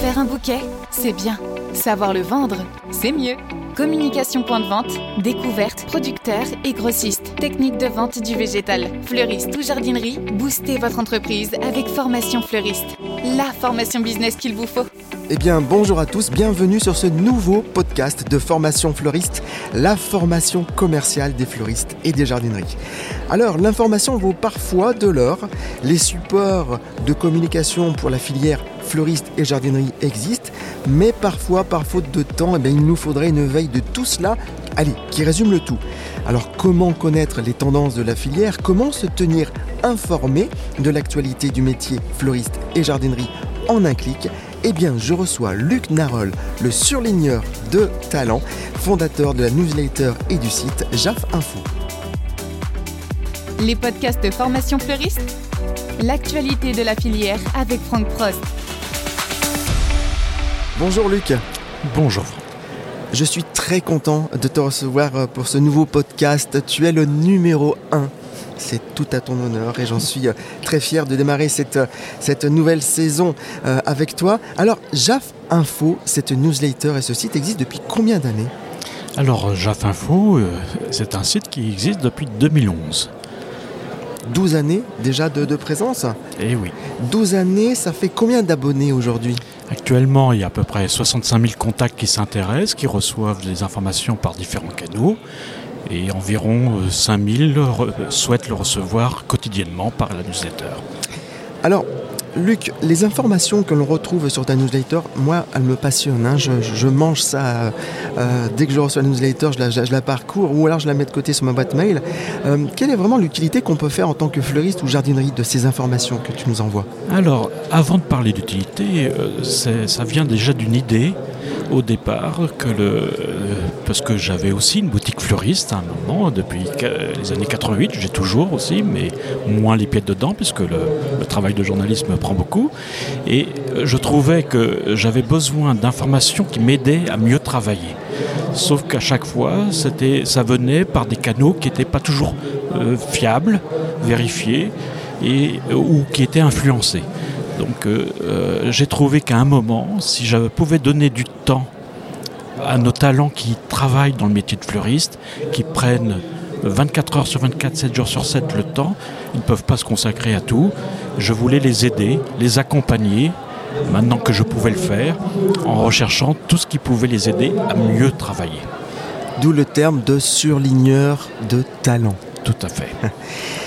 Faire un bouquet, c'est bien. Savoir le vendre, c'est mieux. Communication point de vente, découverte, producteur et grossiste. Technique de vente du végétal, fleuriste ou jardinerie, boostez votre entreprise avec Formation Fleuriste. La formation business qu'il vous faut. Eh bien, bonjour à tous, bienvenue sur ce nouveau podcast de Formation Fleuriste, la formation commerciale des fleuristes et des jardineries. Alors, l'information vaut parfois de l'or. Les supports de communication pour la filière fleuriste et jardinerie existent, mais parfois, par faute de temps, eh il nous faudrait une veille de tout cela, allez, qui résume le tout. Alors, comment connaître les tendances de la filière? Comment se tenir informé de l'actualité du métier fleuriste et jardinerie en un clic? Eh bien, je reçois Luc Narol, le surligneur de talent, fondateur de la newsletter et du site JAF Info. Les podcasts de formation fleuriste L'actualité de la filière avec Franck Prost. Bonjour Luc. Bonjour. Je suis très content de te recevoir pour ce nouveau podcast. Tu es le numéro 1 c'est tout à ton honneur et j'en suis euh, très fier de démarrer cette, euh, cette nouvelle saison euh, avec toi. Alors, JAF Info, cette newsletter et ce site existe depuis combien d'années? Alors, JAF Info, c'est un site qui existe depuis 2011. 12 années déjà de, de présence? Eh oui. 12 années, ça fait combien d'abonnés aujourd'hui? Actuellement, il y a à peu près 65 000 contacts qui s'intéressent, qui reçoivent des informations par différents canaux et environ 5000 euh, souhaitent le recevoir quotidiennement par la newsletter. Alors, Luc, les informations que l'on retrouve sur ta newsletter, moi, elles me passionnent. Hein. Je, mange ça euh, dès que je reçois la newsletter, je la, parcours ou alors je la mets de côté sur ma boîte mail. Euh, quelle est vraiment l'utilité qu'on peut faire en tant que fleuriste ou jardinerie de ces informations que tu nous envoies? Alors, avant de parler d'utilité, ça vient déjà d'une idée au départ que le, parce que j'avais aussi une boutique fleuriste à un moment, depuis les années 88, j'ai toujours aussi, mais moins les pieds dedans, puisque le, travail de journalisme prend beaucoup. Et je trouvais que j'avais besoin d'informations qui m'aidaient à mieux travailler. Sauf qu'à chaque fois, ça venait par des canaux qui n'étaient pas toujours euh, fiables, vérifiés, et, ou qui étaient influencés. Donc euh, euh, j'ai trouvé qu'à un moment, si je pouvais donner du temps à nos talents qui travaillent dans le métier de fleuriste, qui prennent 24 heures sur 24, 7 jours sur 7 le temps, ils ne peuvent pas se consacrer à tout. Je voulais les aider, les accompagner, maintenant que je pouvais le faire, en recherchant tout ce qui pouvait les aider à mieux travailler. D'où le terme de surligneur de talent. Tout à fait.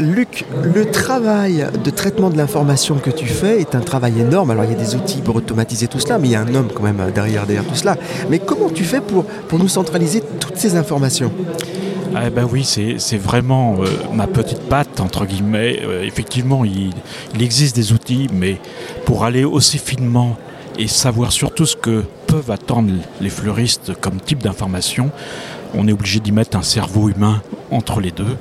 Luc, le travail de traitement de l'information que tu fais est un travail énorme. Alors il y a des outils pour automatiser tout cela, mais il y a un homme quand même derrière, tout cela. Mais comment tu fais pour, nous centraliser toutes ces informations? Ah ben oui, c'est vraiment euh, ma petite patte, entre guillemets. Euh, effectivement, il, existe des outils, mais pour aller aussi finement et savoir surtout ce que peuvent attendre les fleuristes comme type d'information, on est obligé d'y mettre un cerveau humain entre les deux.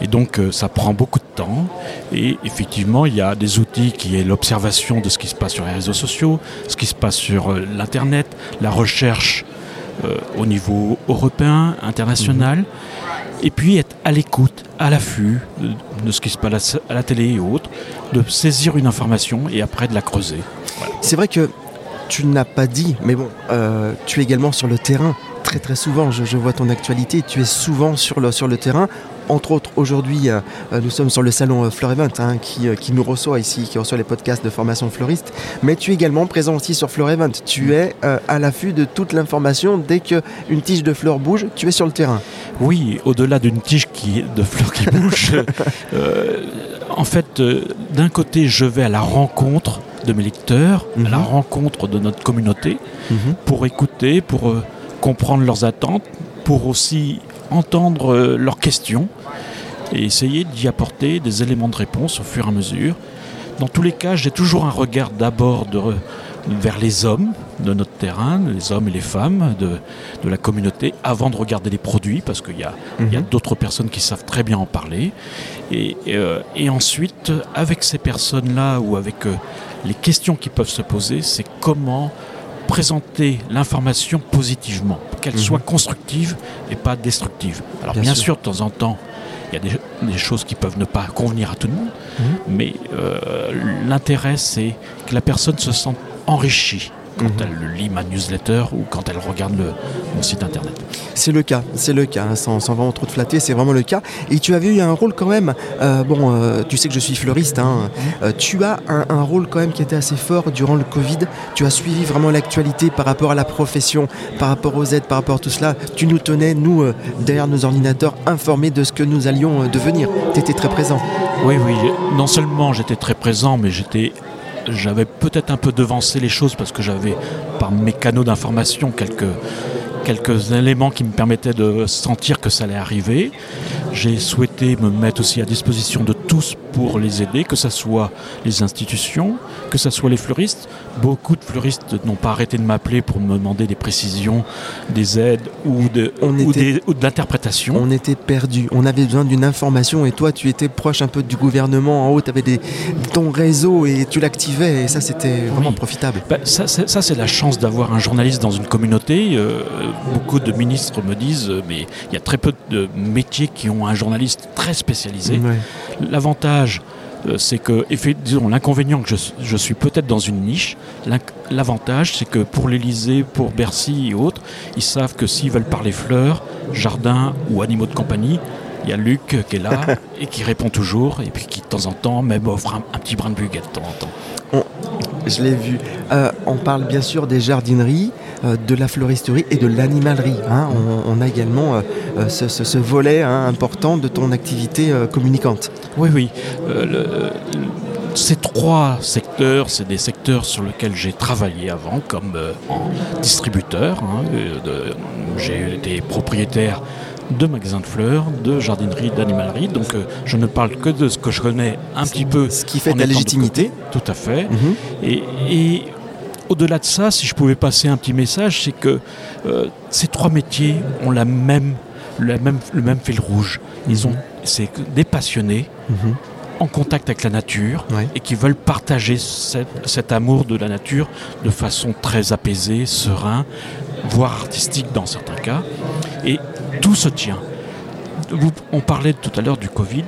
Et donc euh, ça prend beaucoup de temps. Et effectivement, il y a des outils qui est l'observation de ce qui se passe sur les réseaux sociaux, ce qui se passe sur euh, l'Internet, la recherche euh, au niveau européen, international. Mhm. Et puis être à l'écoute, à l'affût de, ce qui se passe à la télé et autres, de saisir une information et après de la creuser. C'est vrai que tu n'as pas dit, mais bon, tu es également sur le terrain très très souvent. Je, vois ton actualité. Tu es souvent sur le, sur le terrain. Entre autres, aujourd'hui, euh, euh, nous sommes sur le salon euh, Fleur Event hein, qui, qui, nous reçoit ici, qui reçoit les podcasts de formation fleuriste. Mais tu es également présent aussi sur Fleur Event. Tu es à l'affût de toute l'information. Dès qu'une tige de fleurs bouge, tu es sur le terrain. Oui, au-delà d'une tige qui, de fleurs qui bouge, en fait, d'un côté, je vais à la rencontre de mes lecteurs, à la mhm. rencontre de notre communauté, mhm. pour écouter, pour comprendre leurs attentes, pour aussi entendre euh, leurs questions et essayer d'y apporter des éléments de réponse au fur et à mesure. Dans tous les cas, j'ai toujours un regard d'abord vers les hommes de notre terrain, les hommes et les femmes de, la communauté, avant de regarder les produits, parce qu'il y a, mhm. d'autres personnes qui savent très bien en parler. Et, euh, ensuite, avec ces personnes-là ou avec euh, les questions qui peuvent se poser, c'est comment présenter l'information positivement, qu'elle mhm. soit constructive et pas destructive. Alors bien, sûr. de temps en temps, il y a des, choses qui peuvent ne pas convenir à tout le monde, mhm. mais euh, l'intérêt c'est que la personne se sente enrichie quand Mhm. elle lit ma newsletter ou quand elle regarde le- mon site internet. C'est le cas, c'est le cas, hein, sans, sans vraiment trop te flatter, c'est vraiment le cas. Et tu avais eu un rôle quand même, euh, bon, euh, tu sais que je suis fleuriste, hein, euh, tu as un, un rôle quand même qui était assez fort durant le Covid. Tu as suivi vraiment l'actualité par rapport à la profession, par rapport aux aides, par rapport à tout cela. Tu nous tenais, nous, derrière nos ordinateurs, informés de ce que nous allions devenir. Tu étais très présent. Oui, oui, non seulement j'étais très présent, mais j'étais. J'avais peut-être un peu devancé les choses parce que j'avais, par mes canaux d'information, quelques, éléments qui me permettaient de sentir que ça allait arriver. J'ai souhaité me mettre aussi à disposition de tous pour les aider, que ce soit les institutions, que ce soit les fleuristes. Beaucoup de fleuristes n'ont pas arrêté de m'appeler pour me demander des précisions, des aides ou de, On ou était- des- ou de l'interprétation. On était perdus, on avait besoin d'une information et toi tu étais proche un peu du gouvernement en haut, tu avais des, ton réseau et tu l'activais et ça c'était vraiment Oui. profitable. Bah, ça, c'est, la chance d'avoir un journaliste dans une communauté. Euh, beaucoup de ministres me disent, euh, mais il y a très peu de métiers qui ont un journaliste très spécialisé. Ouais. L'avantage, c'est que, disons, l'inconvénient que je, je suis peut-être dans une niche. L'avantage, c'est que pour l'Elysée, pour Bercy et autres, ils savent que s'ils veulent parler fleurs, jardins ou animaux de compagnie, il y a Luc euh, qui est là et qui répond toujours et puis qui de temps en temps même offre un, un petit brin de buguette de temps en temps. Je l'ai vu. Euh, on parle bien sûr des jardineries, euh, de la floristerie et de l'animalerie. hein. On, on a également euh, euh, ce, ce- ce volet hein, important de ton activité euh, communicante. Oui, oui. Euh, le- le- ces trois secteurs, c'est des secteurs sur lesquels j'ai travaillé avant comme euh, distributeur. hein, euh, j'ai été propriétaire de magasins de fleurs, de jardinerie, d'animalerie. Donc euh, je ne parle que de ce que je connais un petit peu. Ce qui fait de légitimité. Tout à fait. Mhm. Et, et au-delà de ça, si je pouvais passer un petit message, c'est que euh, ces trois métiers ont la même, la même, le même fil rouge. Ils ont, c'est des passionnés Mhm. en contact avec la nature Ouais. et qui veulent partager cet amour de la nature de façon très apaisée, serein, voire artistique dans certains cas. Et tout se tient. Vous- on parlait tout à l'heure du Covid.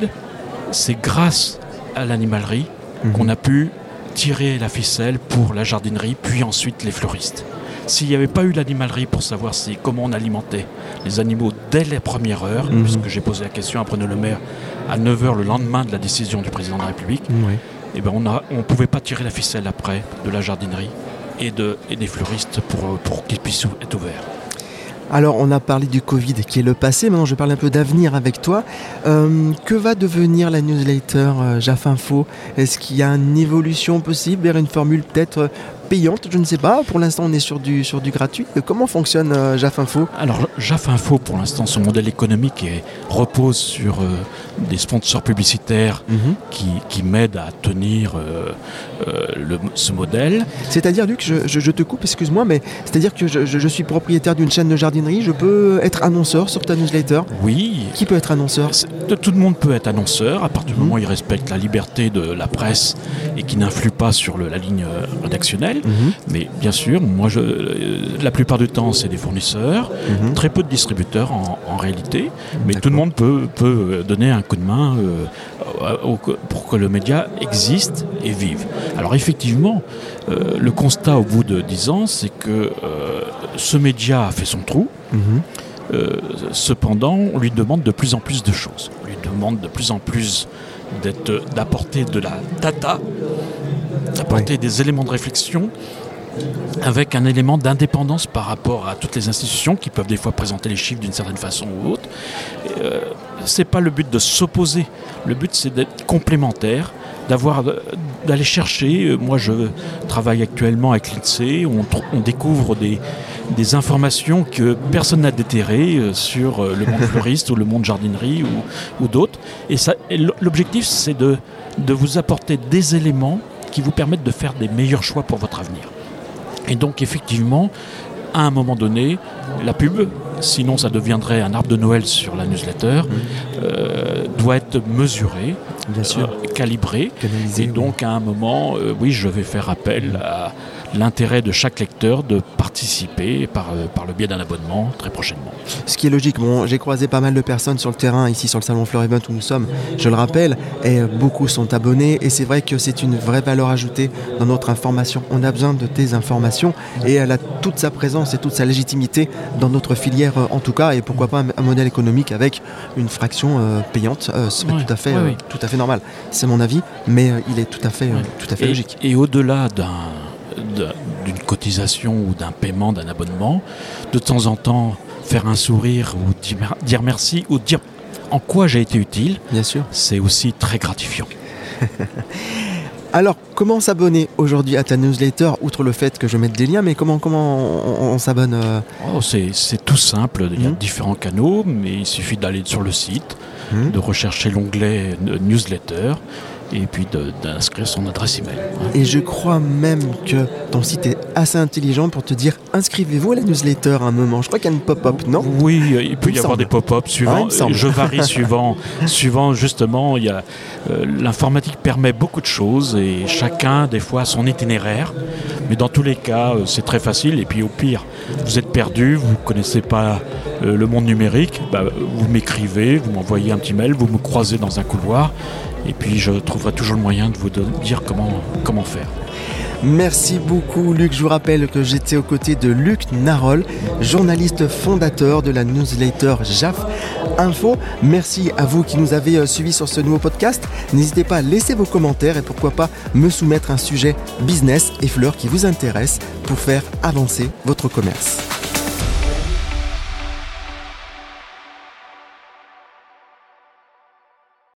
C'est grâce à l'animalerie Mhm. qu'on a pu tirer la ficelle pour la jardinerie, puis ensuite les fleuristes. S'il n'y avait pas eu l'animalerie pour savoir si, comment on alimentait les animaux dès les premières heures, Mhm. puisque j'ai posé la question à Bruno Le Maire à 9h le lendemain de la décision du président de la République, eh ben on ne on pouvait pas tirer la ficelle après de la jardinerie et, de, et des fleuristes pour, pour qu'ils puissent être ouverts. Alors, on a parlé du Covid qui est le passé. Maintenant, je parle un peu d'avenir avec toi. Euh, que va devenir la newsletter euh, JAF Info Est-ce qu'il y a une évolution possible vers une formule peut-être euh, payante Je ne sais pas. Pour l'instant, on est sur du, sur du gratuit. Comment fonctionne euh, JAF Info? Alors, JAF Info, pour l'instant, son modèle économique est- repose sur euh, des sponsors publicitaires qui, qui m'aident à tenir euh, euh, le- ce modèle. C'est-à-dire, Luc, je, je- je te coupe, excuse-moi, mais c'est-à-dire que je, suis propriétaire d'une chaîne de jardinerie. Je peux être annonceur sur ta newsletter? Oui, Qui peut être annonceur? Tout le monde peut être annonceur à partir du Mhm. moment où il respecte la liberté de la presse et qui n'influe pas sur le- la ligne euh, Mhm, Mais bien sûr, moi, je, euh, la plupart du temps, c'est des fournisseurs, mhm. très peu de distributeurs en, en réalité, mais tout le monde peut, peut euh, donner un coup de main euh, au- pour que le média existe et vive. Alors effectivement, euh, le constat au bout de 10 ans, c'est que euh, ce média a fait son trou. Mhm. Cependant, on lui demande de plus en plus de choses. On lui demande de plus en plus d'apporter de la data, d'apporter des éléments de réflexion avec un élément d'indépendance par rapport à toutes les institutions qui peuvent des fois présenter les chiffres d'une certaine façon ou autre. Euh, c'est pas le but de s'opposer. Le but c'est d'être complémentaire, d'avoir d'aller chercher. euh, Moi, je travaille actuellement avec l'INSEE. On, découvre des, des informations que personne n'a déterrées euh, sur euh, le monde fleuriste ou le monde jardinerie ou, ou d'autres. Et, ça- l'objectif, c'est de, de vous apporter des éléments qui vous permettent de faire des meilleurs choix pour votre avenir. Et donc, effectivement, à un moment donné, la pub, sinon ça deviendrait un arbre de Noël sur la newsletter, euh, doit être mesuré, Bien sûr. euh, calibré. Canalisé, Et donc à un moment, euh, oui, je vais faire appel à l'intérêt de chaque lecteur de participer par, euh, par le biais d'un abonnement très prochainement. Ce qui est logique, bon, j'ai croisé pas mal de personnes sur le terrain ici sur le salon Fleur Event où nous sommes, je le rappelle, et beaucoup sont abonnés et c'est vrai que c'est une vraie valeur ajoutée dans notre information. On a besoin de tes informations et elle a toute sa présence et toute sa légitimité dans notre filière euh, en tout cas et pourquoi pas un, un modèle économique avec une fraction euh, payante, euh, ce serait Ouais, tout à fait, ouais, euh, oui. tout à fait normal. C'est mon avis, mais euh, il est tout à fait, euh, Ouais. tout à fait Et, logique. et au-delà d'un- d'une cotisation ou d'un paiement d'un abonnement, de temps en temps faire un sourire ou dire, mer- dire merci ou dire en quoi j'ai été utile, Bien sûr. c'est aussi très gratifiant. Alors, comment s'abonner aujourd'hui à ta newsletter, outre le fait que je mette des liens, mais comment, comment on, on s'abonne euh, Oh, c'est c'est tout simple, il y a Mhm. différents canaux, mais il suffit d'aller sur le site, hmm de rechercher l'onglet euh, newsletter et puis d'inscrire son adresse email. Et je crois même que ton site est assez intelligent pour te dire inscrivez-vous à la newsletter à un moment. Je crois qu'il y a une pop-up, non? Oui, il peut Il y avoir des pop-up Ah, suivant. semble. je varie suivant, suivant justement. Il y a euh, l'informatique permet beaucoup de choses et chacun des fois a son itinéraire. Mais dans tous les cas, euh, c'est très facile. Et puis au pire, vous êtes perdu, vous connaissez pas euh, le monde numérique, bah, vous m'écrivez, vous m'envoyez un petit mail, vous me croisez dans un couloir. Et puis je trouverai toujours le moyen de vous dire comment, comment faire. Merci beaucoup Luc. Je vous rappelle que j'étais aux côtés de Luc Narol, journaliste fondateur de la newsletter JAF Info. Merci à vous qui nous avez euh, suivis sur ce nouveau podcast. N'hésitez pas à laisser vos commentaires et pourquoi pas me soumettre un sujet business et fleurs qui vous intéresse pour faire avancer votre commerce.